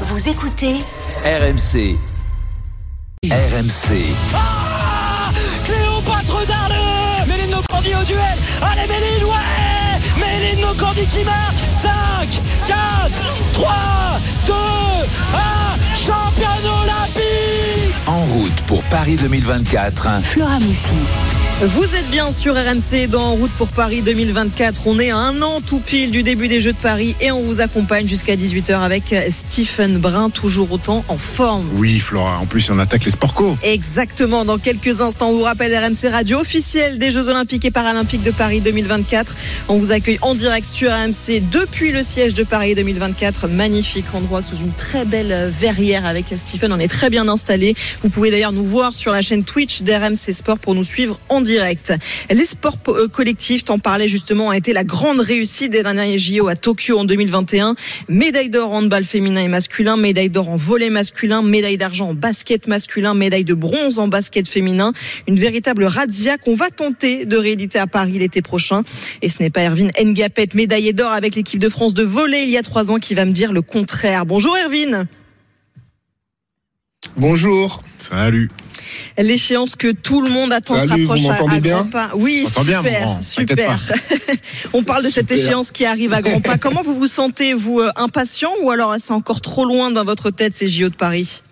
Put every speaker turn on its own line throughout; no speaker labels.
Vous écoutez
RMC. RMC.
Ah Cléopâtre d'Arles Méline Nocandi au duel Allez Méline, ouais Méline Nocandi qui marque 5, 4, 3, 2, 1 Championne olympique
En route pour Paris 2024.
Flora Moussi.
Vous êtes bien sur RMC dans En route pour Paris 2024. On est à un an tout pile du début des Jeux de Paris et on vous accompagne jusqu'à 18h avec Stephen Brun, toujours autant en forme.
Oui, Flora. En plus, on attaque les sport co.
Exactement. Dans quelques instants, on vous rappelle RMC Radio officielle des Jeux Olympiques et Paralympiques de Paris 2024. On vous accueille en direct sur RMC depuis le siège de Paris 2024. Magnifique endroit sous une très belle verrière avec Stephen. On est très bien installé. Vous pouvez d'ailleurs nous voir sur la chaîne Twitch d'RMC Sport pour nous suivre en direct. Les sports euh, collectifs, t'en parlais justement, a été la grande réussite des derniers JO à Tokyo en 2021. Médaille d'or en handball féminin et masculin, médaille d'or en volet masculin, médaille d'argent en basket masculin, médaille de bronze en basket féminin. Une véritable razzia qu'on va tenter de rééditer à Paris l'été prochain. Et ce n'est pas Erwin Ngapet, médaillé d'or avec l'équipe de France de volet il y a trois ans, qui va me dire le contraire. Bonjour Erwin.
Bonjour.
Salut.
L'échéance que tout le monde attend se rapproche
vous
à,
m'entendez
à
bien
grands pas. Oui,
T'entends bien,
super, super. On parle de cette
Super.
échéance qui arrive à grands pas. Comment vous vous sentez, vous, euh, impatient ou alors c'est encore trop loin dans votre tête ces JO de Paris?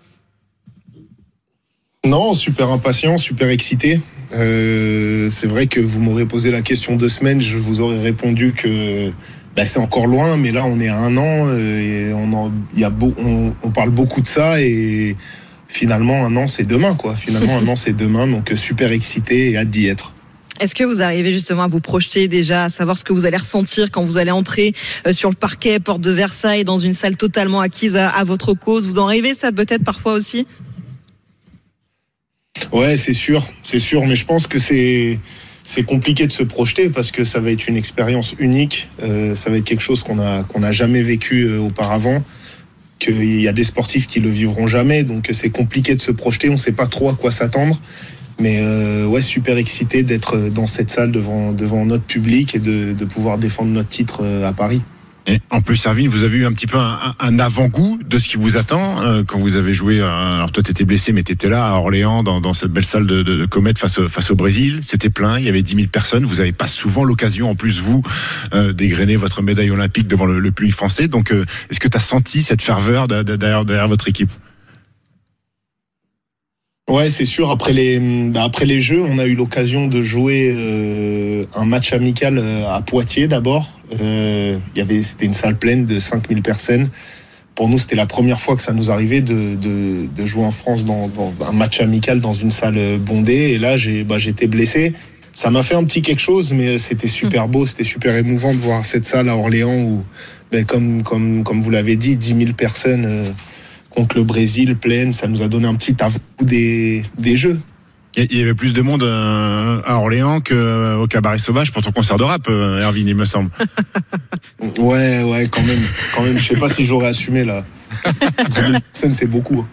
Non, super impatient, super excité. Euh, c'est vrai que vous m'aurez posé la question deux semaines, je vous aurais répondu que bah, c'est encore loin, mais là on est à un an euh, et on, en, y a beau, on, on parle beaucoup de ça et finalement un an c'est demain quoi. Finalement un an c'est demain, donc euh, super excité et hâte d'y être.
Est-ce que vous arrivez justement à vous projeter déjà, à savoir ce que vous allez ressentir quand vous allez entrer euh, sur le parquet, porte de Versailles, dans une salle totalement acquise à, à votre cause? Vous en rêvez ça peut-être parfois aussi?
Ouais, c'est sûr, c'est sûr, mais je pense que c'est c'est compliqué de se projeter parce que ça va être une expérience unique, euh, ça va être quelque chose qu'on a qu'on n'a jamais vécu euh, auparavant, qu'il y a des sportifs qui le vivront jamais, donc c'est compliqué de se projeter, on sait pas trop à quoi s'attendre, mais euh, ouais, super excité d'être dans cette salle devant notre public et de, de pouvoir défendre notre titre euh, à Paris.
En plus, Erwin, vous avez eu un petit peu un, avant-goût de ce qui vous attend euh, quand vous avez joué. euh, alors toi, t'étais blessé, mais t'étais là à Orléans, dans, cette belle salle de, de, de Comète face, au- Brésil. C'était plein, il y avait 10 000 personnes. Vous n'avez pas souvent l'occasion, en plus, vous, euh, d'égrener votre médaille olympique devant le, le public français. Donc, euh, est-ce que tu as senti cette ferveur derrière, derrière votre équipe?
Ouais, c'est sûr. Après les, bah, après les Jeux, on a eu l'occasion de jouer euh, un match amical euh, à Poitiers d'abord. Euh, y avait, c'était une salle pleine de 5000 personnes. Pour nous, c'était la première fois que ça nous arrivait de, de, de jouer en France dans, dans un match amical dans une salle euh, bondée. Et là, j'ai, bah, j'étais blessé. Ça m'a fait un petit quelque chose, mais c'était super beau, c'était super émouvant de voir cette salle à Orléans où, ben, comme, comme, comme vous l'avez dit, 10 000 personnes. euh, contre le Brésil pleine, ça nous a donné un petit avant des, des jeux.
Il y- avait plus de monde euh, à Orléans qu'au Cabaret Sauvage pour ton concert de rap, euh, Erwin, il me semble.
Ouais, ouais, quand même. Quand même, je sais pas si j'aurais assumé là. 10 000 personnes, c'est beaucoup.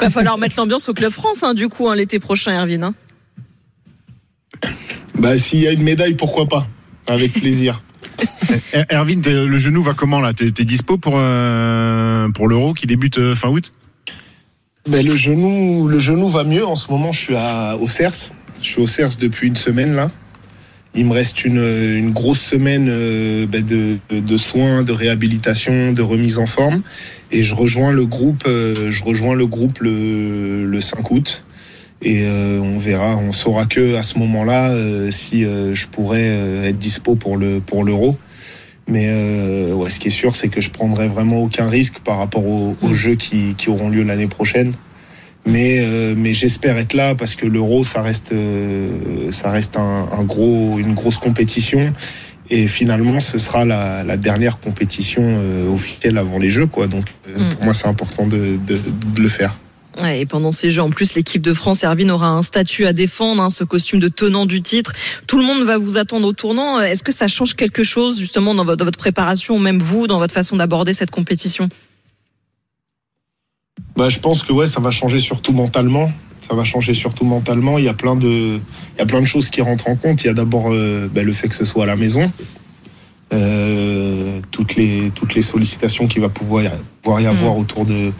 Va falloir mettre l'ambiance au Club France, hein, du coup, hein, l'été prochain, Erwin. hein.
Bah, s'il y a une médaille, pourquoi pas Avec plaisir.
Er- Erwin, le genou va comment là? T'es dispo pour, euh, pour l'Euro qui débute euh, fin août?
Mais le genou, le genou va mieux. En ce moment, je suis au CERS. Je suis au CERS depuis une semaine là. Il me reste une, grosse semaine euh, ben, de, de soins, de réhabilitation, de remise en forme. Et je rejoins le groupe, le groupe le, le 5 août. Et on verra, on saura que à ce moment-là si je pourrais être dispo pour l'euro. Mais euh, ouais, ce qui est sûr, c'est que je prendrai vraiment aucun risque par rapport aux, aux jeux qui, qui auront lieu l'année prochaine. Mais, euh, mais j'espère être là parce que l'euro, ça reste, euh, ça reste un, un gros, une grosse compétition. Et finalement, ce sera la, la dernière compétition euh, officielle avant les Jeux, quoi. Donc, euh,
Mm.
pour moi, c'est important de, de, de le faire.
Ouais, et pendant ces Jeux, en plus, l'équipe de France, Erwin, aura un statut à défendre, hein, ce costume de tenant du titre. Tout le monde va vous attendre au tournant. Est-ce que ça change quelque chose, justement, dans votre, dans votre préparation, ou même vous, dans votre façon d'aborder cette compétition?
Bah, je pense que ouais, ça va changer surtout mentalement. Ça va changer surtout mentalement. Il y a plein de, il y a plein de choses qui rentrent en compte. Il y a d'abord euh, bah, le fait que ce soit à la maison. euh, toutes les toutes les sollicitations qu'il va pouvoir pouvoir y avoir autour de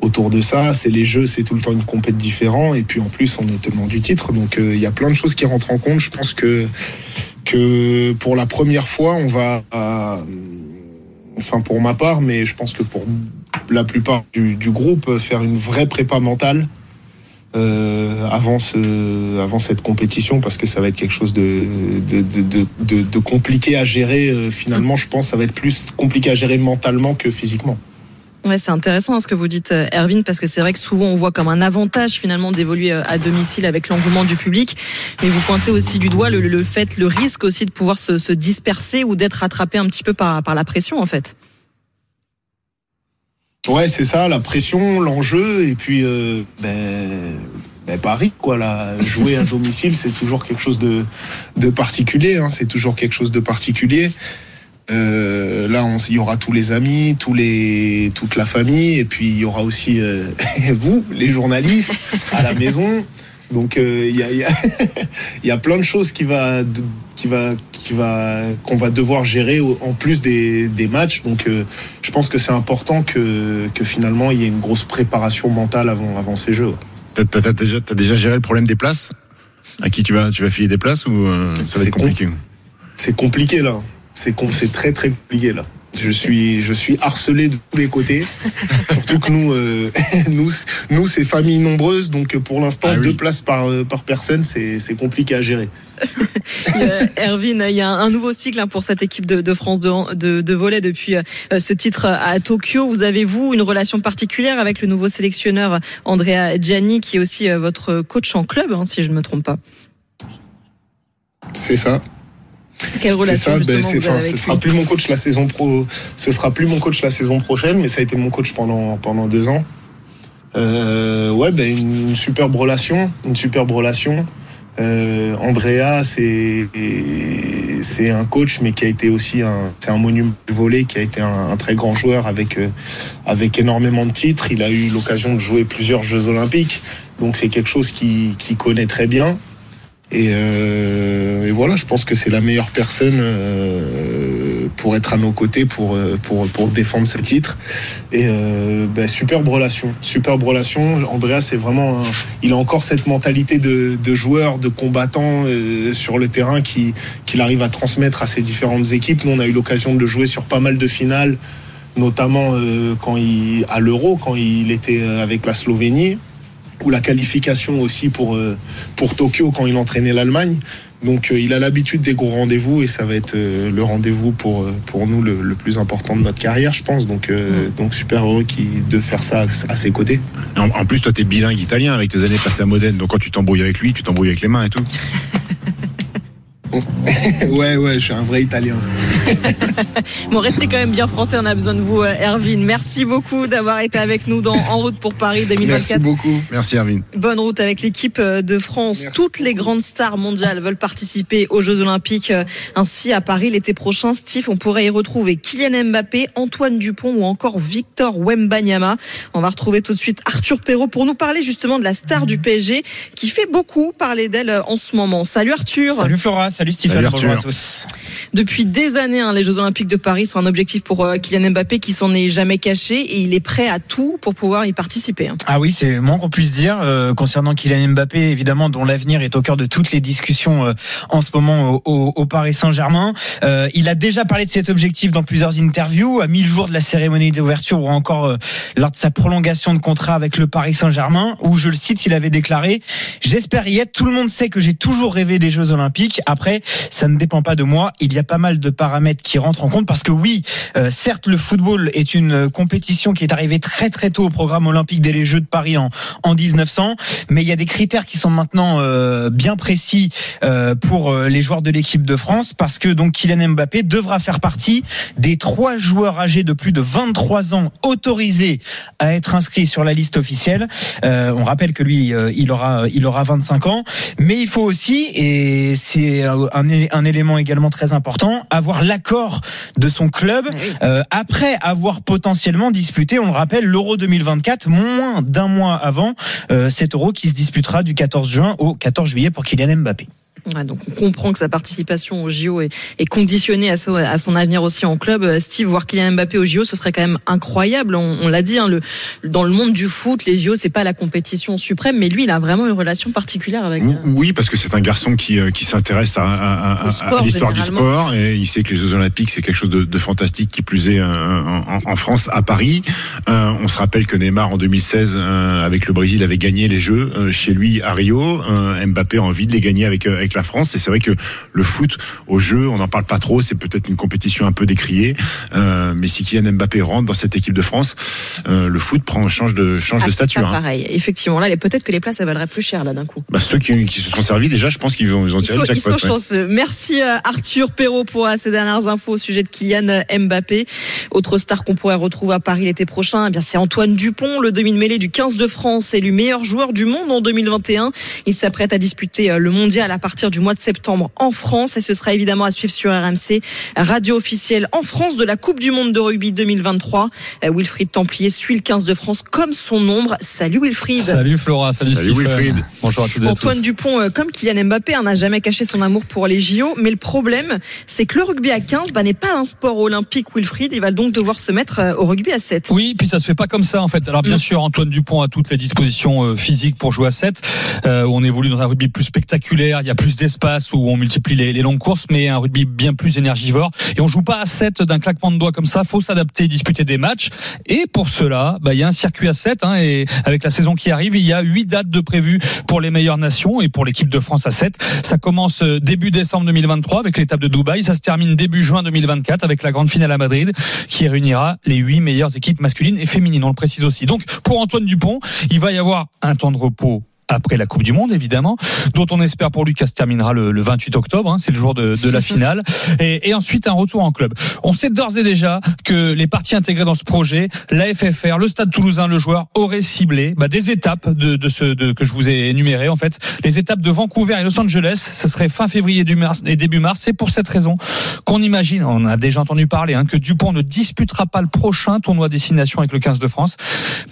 autour de ça. C'est les jeux, c'est tout le temps une compète différente. Et puis en plus, on est tellement du titre. Donc euh, il y a plein de choses qui rentrent en compte. Je pense que, que pour la première fois, on va. euh, enfin, pour ma part, mais je pense que pour la plupart du, du groupe, faire une vraie prépa mentale. euh, avant, ce, avant cette compétition parce que ça va être quelque chose de, de, de- de compliqué à gérer euh, finalement je pense que ça va être plus compliqué à gérer mentalement que physiquement
Ouais, c'est intéressant hein, ce que vous dites, euh, Erwin, parce que c'est vrai que souvent on voit comme un avantage finalement d'évoluer euh, à domicile avec l'engouement du public, mais vous pointez aussi du doigt le, fait, le risque aussi de pouvoir se, se disperser ou d'être attrapé un petit peu par, la pression en fait.
Ouais, c'est ça, la pression, l'enjeu, et puis euh, ben, ben, Paris, quoi. Là, jouer à domicile, c'est toujours quelque chose de, de particulier. Hein, c'est toujours quelque chose de particulier. Euh, là, il y aura tous les amis, tous les, toute la famille, et puis il y aura aussi euh, vous, les journalistes, à la maison. Donc euh, il y, a, il y, a, il y a plein de choses qui va, qui va, qui va, qu'on va devoir gérer en plus des, des matchs. Donc je pense que c'est important que, que finalement il y ait une grosse préparation mentale avant, avant ces jeux.
T'as, t'as- déjà, t'as déjà géré le problème des places? À qui tu vas, tu vas filer des places ou ça va
C'est
être compliqué?
C'est compliqué là. C'est très très compliqué là. Je suis je suis harcelé de tous les côtés. Surtout que nous euh, nous nous c'est famille nombreuse donc euh, pour l'instant
Ah oui.
deux places par euh, par personne c'est compliqué à gérer.
Erwin, il y a un nouveau cycle hein, pour cette équipe de, de France de, de, de volley depuis ce titre à Tokyo. Vous avez, vous, une relation particulière avec le nouveau sélectionneur Andrea Gianni, qui est aussi votre coach en club, hein, si je ne me trompe pas.
C'est ça.
Quelle relation
ça, ben,
vous avez
ce sera plus mon coach la saison pro, ce sera plus mon coach la saison prochaine, mais ça a été mon coach pendant pendant deux ans. Euh, ouais, ben une, superbe relation, une superbe relation. Euh, Andrea, c'est c'est un coach, mais qui a été aussi un, c'est un monument du volley, qui a été un, un très grand joueur avec euh, avec énormément de titres. Il a eu l'occasion de jouer plusieurs Jeux Olympiques, donc c'est quelque chose qu'il qu'il connaît très bien. Et, euh, et voilà, je pense que c'est la meilleure personne euh, pour être à nos côtés, pour, euh, pour, pour défendre ce titre. Et euh, ben, superbe relation, superbe relation. Andrea, c'est vraiment, un- il a encore cette mentalité de, de joueur, de combattant euh, sur le terrain qui qu'il arrive à transmettre à ses différentes équipes. Nous, on a eu l'occasion de le jouer sur pas mal de finales, notamment euh, quand il à l'Euro, quand il était avec la Slovénie ou la qualification aussi pour, euh, pour Tokyo quand il entraînait l'Allemagne. Donc euh, il a l'habitude des gros rendez-vous et ça va être euh, le rendez-vous pour, euh, pour nous le, le plus important de notre carrière, je pense. Donc, euh, donc super heureux qui, de faire ça à, à ses côtés.
En, en plus, toi, t'es bilingue italien avec tes années passées à Modène. Donc quand tu t'embrouilles avec lui, tu t'embrouilles avec les mains et tout.
ouais, ouais, je suis un vrai Italien.
Bon, restez quand même bien français, on a besoin de vous, euh, Erwin. Merci beaucoup d'avoir été avec nous dans En route pour Paris
Merci
2024.
beaucoup.
Merci, Erwin.
Bonne route avec l'équipe euh, de France.
Merci
Toutes les grandes stars mondiales veulent participer aux Jeux Olympiques. euh, Ainsi, à Paris l'été prochain, Steve, on pourrait y retrouver Kylian Mbappé, Antoine Dupont ou encore Victor Wembanyama. On va retrouver tout de suite Arthur Perrault pour nous parler justement de la star du PSG qui fait beaucoup parler d'elle en ce moment. Salut Arthur.
Salut Flora, salut Stéphane,
Salut
bonjour à tous.
Depuis des années, hein, les Jeux Olympiques de Paris sont un objectif pour euh, Kylian Mbappé qui s'en est jamais caché et il est prêt à tout pour pouvoir y participer. hein.
Ah oui, c'est moins qu'on puisse dire euh, concernant Kylian Mbappé, évidemment, dont l'avenir est au cœur de toutes les discussions euh, en ce moment au, au- au Paris Saint-Germain. Euh, il a déjà parlé de cet objectif dans plusieurs interviews, à 1000 jours de la cérémonie d'ouverture ou encore euh, lors de sa prolongation de contrat avec le Paris Saint-Germain, où je le cite, il avait déclaré J'espère y être. Tout le monde sait que j'ai toujours rêvé des Jeux Olympiques. Après, ça ne dépend pas de moi. Il y a pas mal de paramètres qui rentrent en compte parce que oui, euh, certes, le football est une compétition qui est arrivée très très tôt au programme olympique dès les Jeux de Paris en, en 1900, mais il y a des critères qui sont maintenant euh, bien précis euh, pour euh, les joueurs de l'équipe de France parce que donc Kylian Mbappé devra faire partie des trois joueurs âgés de plus de 23 ans autorisés à être inscrits sur la liste officielle. Euh, on rappelle que lui, euh, il aura il aura 25 ans, mais il faut aussi et c'est un, un élément également très important avoir l'accord de son club euh, après avoir potentiellement disputé, on le rappelle, l'Euro 2024 moins d'un mois avant euh, cet Euro qui se disputera du 14 juin au 14 juillet pour Kylian Mbappé.
Ouais, donc on comprend que sa participation au JO est, est conditionnée à, son- à son avenir aussi en club. Euh, Steve, voir Kylian Mbappé au JO, ce serait quand même incroyable. On, on l'a dit, hein, le, dans le monde du foot, les JO, c'est pas la compétition suprême, mais lui, il a vraiment une relation particulière avec. euh,
Oui, parce que c'est un garçon qui, euh, qui s'intéresse à, l'histoire du sport et il sait que les Jeux Olympiques c'est quelque chose de, de fantastique qui plus est en, en France à Paris. Euh, on se rappelle que Neymar en 2016 euh, avec le Brésil avait gagné les Jeux euh, chez lui à Rio. Mbappé a envie de les gagner avec avec la France et c'est vrai que le foot au jeu, on n'en parle pas trop, c'est peut-être une compétition un peu décriée, euh, mais si Kylian Mbappé rentre dans cette équipe de France, euh, le foot prend change de change
ah,
de stature.
pas
hein.
pareil. Effectivement, là, peut-être que les places, elles valeraient plus cher, là, d'un coup.
Bah, ceux qui, qui se sont servis déjà, je pense qu'ils ont, ils ont
Ils
tiré
sont,
le
ils sont
jackpot. ouais.
chanceux. Merci euh, Arthur Perrault pour ces dernières infos au sujet de Kylian Mbappé. Autre star qu'on pourrait retrouver à Paris l'été prochain, eh bien c'est Antoine Dupont, le demi-mêlée du 15 de France, élu meilleur joueur du monde en 2021. Il s'apprête à disputer le mondial à partir du mois de septembre en France et ce sera évidemment à suivre sur RMC, radio officielle en France de la Coupe du monde de rugby 2023. Euh, Wilfried Templier suit le 15 de France comme son nombre. Salut Wilfried.
Salut Flora, salut,
Salut. Wilfried.
Bonjour à toutes et à
Antoine
tous.
Dupont, euh, comme Kylian Mbappé, hein, n'a jamais caché son amour pour les JO. Mais le problème, c'est que le rugby à 15 bah, n'est pas un sport olympique, Wilfried. Il va donc devoir se mettre euh, au rugby à 7.
Oui, puis ça se fait pas comme ça en fait. Alors bien
Mm.
sûr, Antoine Dupont a toutes les dispositions physiques pour jouer à 7. Euh, où on évolue dans un rugby plus spectaculaire, il y a plus d'espace où on multiplie les, les longues courses, mais un rugby bien plus énergivore. Et on joue pas à 7 d'un claquement de doigts comme ça. Faut s'adapter, disputer des matchs. Et pour cela, bah, il y a un circuit à 7. Hein, et avec la saison qui arrive, il y a huit dates de prévues pour les meilleures nations et pour l'équipe de France à 7. Ça commence euh, début décembre 2023 avec l'étape de Dubaï. Ça se termine début juin 2024 avec la grande finale à Madrid qui réunira les huit meilleures équipes masculines et féminines. On le précise aussi. Donc pour Antoine Dupont, il va y avoir un temps de repos après la Coupe du Monde, évidemment, dont on espère pour lui qu'elle se terminera le, le 28 octobre, hein, c'est le jour de, de la finale, et, et ensuite un retour en club. On sait d'ores et déjà que les parties intégrées dans ce projet, la FFR, le Stade Toulousain, le joueur auraient ciblé bah, des étapes de, de ce de, que je vous ai énumérées. En fait, les étapes de Vancouver et Los Angeles, ce serait fin février du mars, et début mars. C'est pour cette raison qu'on imagine, on a déjà entendu parler, hein, que Dupont ne disputera pas le prochain tournoi destination avec le 15 de France.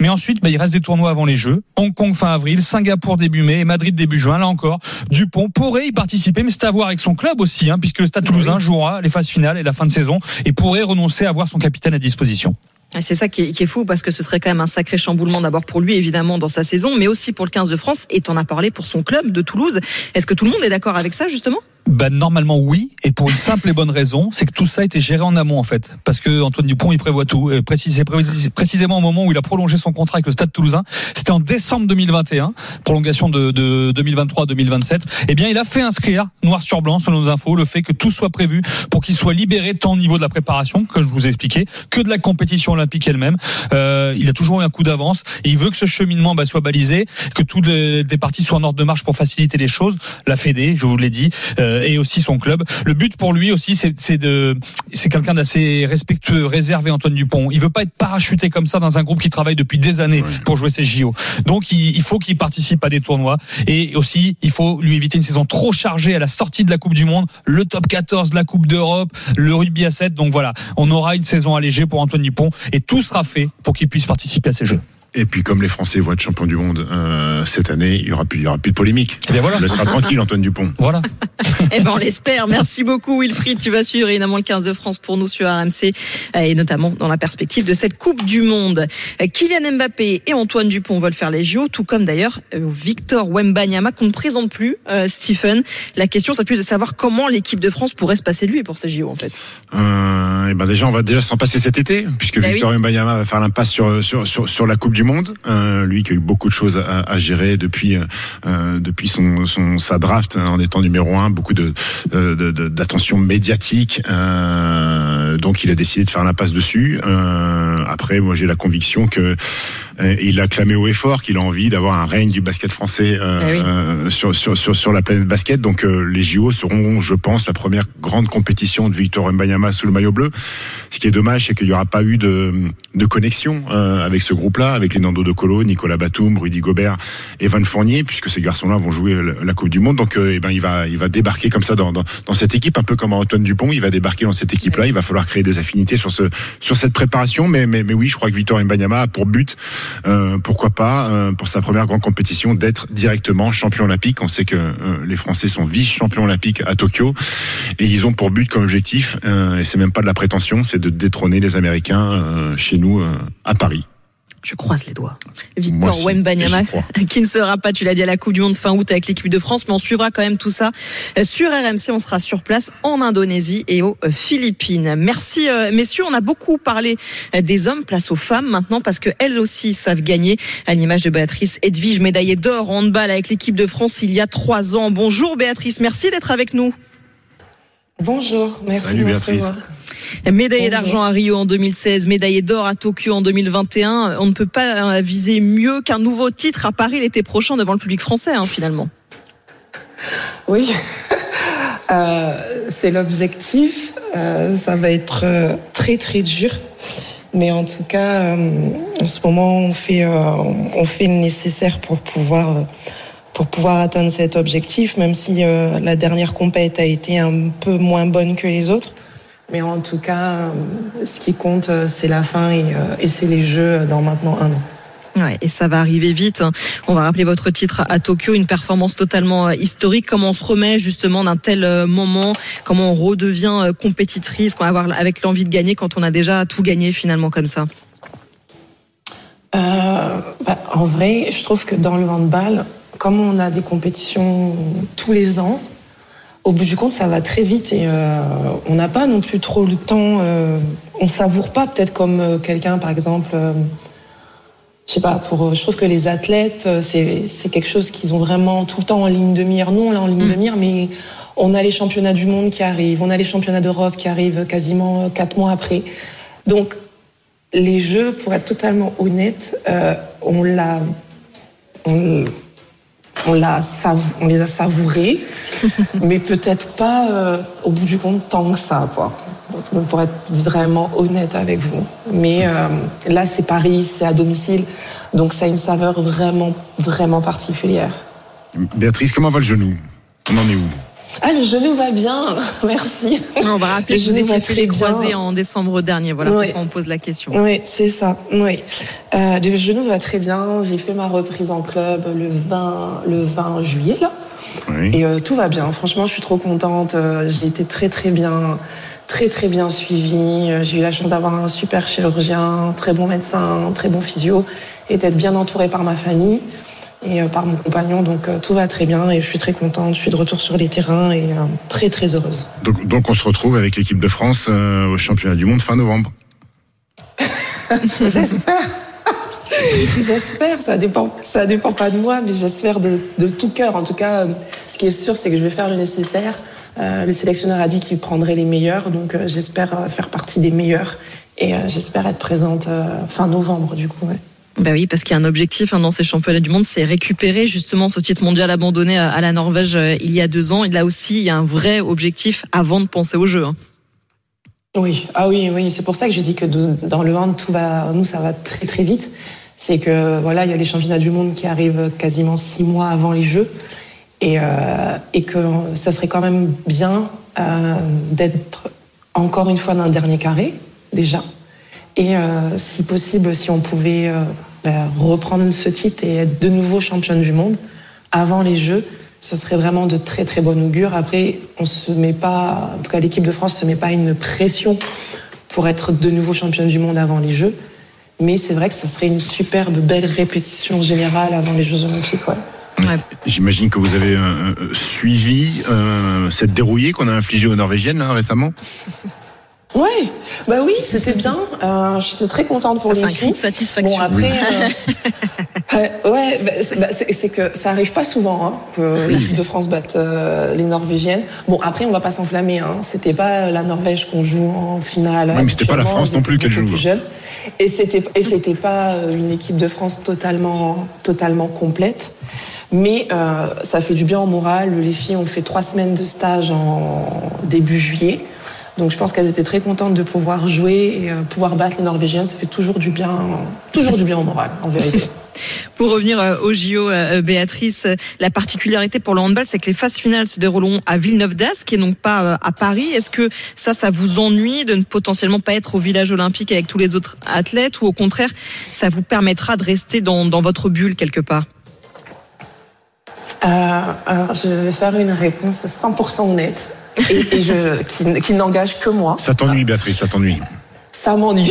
Mais ensuite, bah, il reste des tournois avant les Jeux. Hong Kong fin avril, Singapour début mai et Madrid début juin. Là encore, Dupont pourrait y participer, mais c'est à voir avec son club aussi, hein, puisque le Stade Toulousain jouera les phases finales et la fin de saison et pourrait renoncer à avoir son capitaine à disposition.
C'est ça qui est, fou parce que ce serait quand même un sacré chamboulement d'abord pour lui évidemment dans sa saison, mais aussi pour le 15 de France. Et t'en as parlé pour son club de Toulouse. Est-ce que tout le monde est d'accord avec ça justement?
Ben normalement oui, et pour une simple et bonne raison, c'est que tout ça a été géré en amont en fait, parce que Antoine Dupont il prévoit tout. Et précis- précisément au moment où il a prolongé son contrat avec le Stade Toulousain, c'était en décembre 2021, prolongation de, de 2023-2027. Eh bien, il a fait inscrire noir sur blanc selon nos infos le fait que tout soit prévu pour qu'il soit libéré tant au niveau de la préparation que je vous ai expliqué, que de la compétition olympique elle-même. Euh, il a toujours eu un coup d'avance et il veut que ce cheminement bah, soit balisé, que toutes les, les parties soient en ordre de marche pour faciliter les choses. La Fédé, je vous l'ai dit, euh, et aussi son club. Le but pour lui aussi, c'est de, c'est quelqu'un d'assez respectueux, réservé, Antoine Dupont. Il veut pas être parachuté comme ça dans un groupe qui travaille depuis des années pour jouer ses JO. Donc il, il faut qu'il participe à des tournois et aussi il faut lui éviter une saison trop chargée à la sortie de la Coupe du Monde, le top 14, la Coupe d'Europe, le rugby à 7. Donc voilà, on aura une saison allégée pour Antoine Dupont et tout sera fait pour qu'il puisse participer à ces Jeux.
Et puis comme les Français vont être champions du monde euh, cette année, il y aura plus, il y aura plus de polémique.
Et bien voilà.
On laissera tranquille Antoine Dupont.
Voilà.
Eh ben on l'espère. Merci beaucoup Wilfried. Tu vas suivre évidemment le 15 de France pour nous sur RMC euh, et notamment dans la perspective de cette Coupe du Monde. Euh, Kylian Mbappé et Antoine Dupont veulent faire les JO, tout comme d'ailleurs Victor Wembanyama qu'on ne présente plus. euh, Stephen, la question c'est plus de savoir comment l'équipe de France pourrait se passer de lui pour ces JO en fait.
Euh, et ben déjà, on va déjà s'en passer cet été, puisque
Bah
Victor Wembanyama va faire l'impasse sur, sur, sur, sur la Coupe du Monde. Euh, lui qui a eu beaucoup de choses à, gérer depuis, euh, son, sa draft hein, en étant numéro un, beaucoup d'attention médiatique. Euh, donc il a décidé de faire l'impasse dessus. Euh, après, moi j'ai la conviction que euh, il a clamé haut et fort qu'il a envie d'avoir un règne du basket français euh,
Eh oui.
euh, sur, sur, sur, sur la planète basket. Donc euh, les JO seront, je pense, la première grande compétition de Victor Wembanyama sous le maillot bleu. Ce qui est dommage, c'est qu'il n'y aura pas eu de, de connexion euh, avec ce groupe-là, avec les Nando De Colo, Nicolas Batum, Rudy Gobert et Van Fournier, puisque ces garçons-là vont jouer la, la Coupe du Monde. Donc, euh, eh ben, il va, il va débarquer comme ça dans, dans, dans cette équipe, un peu comme Antoine Dupont. Il va débarquer dans cette équipe-là. Il va falloir créer des affinités sur ce, sur cette préparation. Mais, mais, mais oui, je crois que Victor Wembanyama a pour but euh, pourquoi pas euh, pour sa première grande compétition d'être directement champion olympique. On sait que euh, les Français sont vice-champions olympiques à Tokyo et ils ont pour but comme objectif, euh, et c'est même pas de la prétention, c'est de détrôner les Américains chez nous à Paris.
Je croise les doigts. Victor Wembanyama, qui ne sera pas, tu l'as dit, à la Coupe du Monde fin août avec l'équipe de France, mais on suivra quand même tout ça sur RMC. On sera sur place en Indonésie et aux Philippines. Merci, euh, messieurs. On a beaucoup parlé euh, des hommes, place aux femmes maintenant, parce que elles aussi savent gagner, à l'image de Béatrice Edwige, médaillée d'or en handball avec l'équipe de France il y a trois ans. Bonjour Béatrice, merci d'être avec nous.
Bonjour, merci
Salut,
de me
Béatrice.
recevoir.
Médaillée
Bonjour.
d'argent à Rio en 2016, médaillée d'or à Tokyo en 2021. On ne peut pas euh, viser mieux qu'un nouveau titre à Paris l'été prochain devant le public français, hein, finalement.
Oui, Euh, c'est l'objectif. Euh, ça va être euh, très très dur. Mais en tout cas, euh, en ce moment, on fait, euh, on fait le nécessaire pour pouvoir, euh, pour pouvoir atteindre cet objectif, même si euh, la dernière compète a été un peu moins bonne que les autres. Mais en tout cas, euh, ce qui compte, euh, c'est la fin et, euh, et c'est les Jeux dans maintenant un an.
Ouais, et ça va arriver vite. On va rappeler votre titre à Tokyo, une performance totalement historique. Comment on se remet justement d'un tel moment? Comment on redevient compétitrice? Qu'on va avoir avec l'envie de gagner quand on a déjà tout gagné finalement comme ça
Euh, bah, en vrai, je trouve que dans le handball, comme on a des compétitions tous les ans, au bout du compte, ça va très vite et euh, on n'a pas non plus trop le temps. euh, on savoure pas, peut-être comme euh, quelqu'un, par exemple. euh, je sais pas, pour, je trouve que les athlètes, euh, c'est quelque chose qu'ils ont vraiment tout le temps en ligne de mire. Nous, on l'a en ligne de mire, mais on a les championnats du monde qui arrivent, on a les championnats d'Europe qui arrivent quasiment euh, quatre mois après. Donc, les jeux, pour être totalement honnête, euh, on l'a, on, l'a les a savourés, mais peut-être pas euh, au bout du compte tant que ça, quoi. Donc, Pour être vraiment honnête avec vous. Mais euh, là, c'est Paris, c'est à domicile, donc ça a une saveur vraiment, vraiment particulière.
Béatrice, comment va le genou? On en est où?
Ah, le genou va bien, merci.
On va rappeler
Le
que vous étiez fait les croisés en décembre dernier. Voilà
Ouais.
pourquoi on pose la question.
Oui, c'est ça. Oui. Euh, le genou va très bien. J'ai fait ma reprise en club le 20, le 20 juillet, là.
Oui.
Et euh, tout va bien. Franchement, je suis trop contente. Euh, J'ai été très, très bien, très, très bien suivie. J'ai eu la chance d'avoir un super chirurgien, très bon médecin, très bon physio et d'être bien entourée par ma famille et euh, par mon compagnon. Donc, euh, tout va très bien et je suis très contente. Je suis de retour sur les terrains et euh, très, très heureuse.
donc, donc on se retrouve avec l'équipe de France euh, au championnat du monde fin novembre.
J'espère. J'espère, ça dépend, ça dépend pas de moi, mais j'espère de, de tout cœur. En tout cas, ce qui est sûr, c'est que je vais faire le nécessaire. Euh, le sélectionneur a dit qu'il prendrait les meilleurs, donc euh, j'espère faire partie des meilleurs et j'espère être présente fin novembre, du coup. ouais.
Bah oui, parce qu'il y a un objectif hein, dans ces championnats du monde, c'est récupérer justement ce titre mondial abandonné à, la Norvège euh, il y a deux ans. Et là aussi, il y a un vrai objectif avant de penser au jeu. hein.
Oui, ah oui, oui, c'est pour ça que je dis que dans le hand, tout va, nous, ça va très très vite. C'est que voilà, il y a les championnats du monde qui arrivent quasiment six mois avant les Jeux, et, euh, que ça serait quand même bien euh, d'être encore une fois dans le dernier carré déjà, et euh, si possible, si on pouvait euh, ben, reprendre ce titre et être de nouveau championne du monde avant les Jeux, ce serait vraiment de très très bon augure. Après, on se met pas, en tout cas l'équipe de France se met pas une pression pour être de nouveau championne du monde avant les Jeux. Mais c'est vrai que ce serait une superbe belle répétition générale avant les Jeux Olympiques. Ouais.
Ouais.
J'imagine que vous avez euh, euh, suivi euh, cette dérouillée qu'on a infligée aux Norvégiennes là, récemment.
Ouais, bah oui, c'était bien. Euh, J'étais très contente pour
Ça, c'est
les
un cri
filles.
de satisfaction.
Bon après, euh, euh, ouais, bah, c'est bah, c'est- que ça arrive pas souvent hein, que l'équipe de France batte euh, les Norvégiennes. Bon après, on va pas s'enflammer. Hein. C'était pas la Norvège qu'on joue en finale.
Oui, mais c'était pas la France non plus qu'elle joue.
plus. Et c'était et c'était pas une équipe de France totalement totalement complète. Mais euh, ça fait du bien au moral. Les filles ont fait trois semaines de stage en début juillet. Donc je pense qu'elles étaient très contentes de pouvoir jouer et euh, pouvoir battre les Norvégiennes. Ça fait toujours du bien, toujours du bien au moral, en vérité.
Pour revenir euh, au JO, euh, Béatrice, la particularité pour le handball, c'est que les phases finales se dérouleront à Villeneuve d'Ascq et donc pas à Paris. Est-ce que ça, ça vous ennuie de ne potentiellement pas être au village olympique avec tous les autres athlètes ou au contraire, ça vous permettra de rester dans, dans votre bulle quelque part?
Euh, alors, je vais faire une réponse 100% honnête et, et je, qui, qui n'engage que moi.
Ça t'ennuie, Béatrice, ça t'ennuie.
Ça m'ennuie.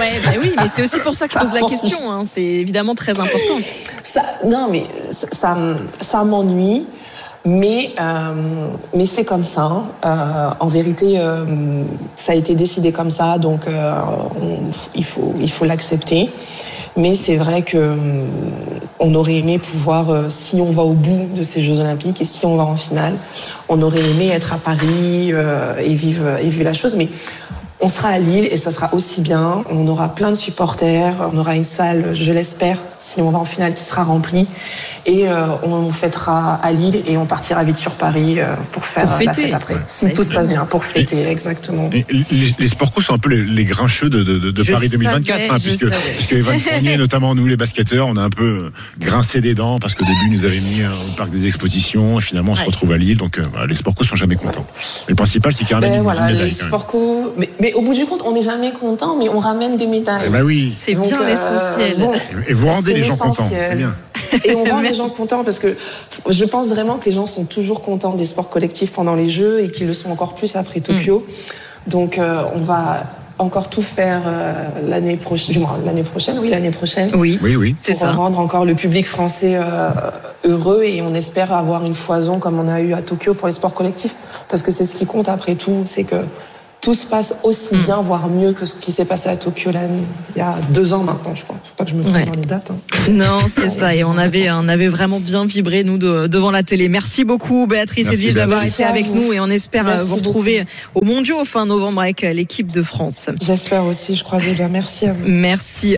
Ouais, bah oui, mais c'est aussi pour ça que je pose la question. hein. C'est évidemment très important.
Ça, non, mais ça, ça, ça m'ennuie. Mais, euh, mais c'est comme ça. hein. Euh, en vérité, euh, ça a été décidé comme ça, donc euh, on- il faut il faut l'accepter. Mais c'est vrai que euh, on aurait aimé pouvoir, euh, si on va au bout de ces Jeux Olympiques et si on va en finale, on aurait aimé être à Paris euh, et vivre et vivre la chose. Mais on sera à Lille et ça sera aussi bien. On aura plein de supporters, on aura une salle, je l'espère, si on va en finale, qui sera remplie. Et euh, on fêtera à Lille et on partira vite sur Paris euh, pour faire
Pour
la fête après. Si tout se passe bien, pour fêter, exactement.
Et les, les sont un peu les, les grincheux de, de, Paris 2024,
savais,
hein, puisque, puisque Evan Fournier, notamment nous les basketteurs, on a un peu euh, grincé des dents parce qu'au début ils nous avaient mis au parc des expositions et finalement on se retrouve à Lille, donc euh, les sport co sont jamais contents. Mais le principal c'est qu'il y a un
Ben voilà, les
médaille
sports. Mais, mais au bout du compte, on n'est jamais content, mais on ramène des médailles.
Eh ben oui.
C'est bien
euh,
l'essentiel.
bon,
Et vous rendez les gens contents, c'est bien.
Et on rend les gens contents parce que je pense vraiment que les gens sont toujours contents des sports collectifs pendant les Jeux et qu'ils le sont encore plus après Tokyo. Donc euh, on va encore tout faire euh, l'année prochaine, l'année prochaine, oui l'année prochaine,
Oui,
Oui, oui.
c'est
pour
ça.
rendre encore le public français euh, heureux et on espère avoir une foison comme on a eu à Tokyo pour les sports collectifs parce que c'est ce qui compte après tout, c'est que tout se passe aussi bien, voire mieux que ce qui s'est passé à Tokyo là, il y a deux ans maintenant, je crois. Faut pas que je me trompe
Ouais.
dans les dates. hein.
Non, c'est ça. Et on avait, on avait vraiment bien vibré, nous, de- devant la télé. Merci beaucoup, Béatrice
Merci,
Edwige, d'avoir été avec nous. Et on espère
Merci
euh, vous
beaucoup.
retrouver au Mondiaux fin novembre avec euh, l'équipe de France.
J'espère aussi, je croise les doigts. Merci à vous.
Merci.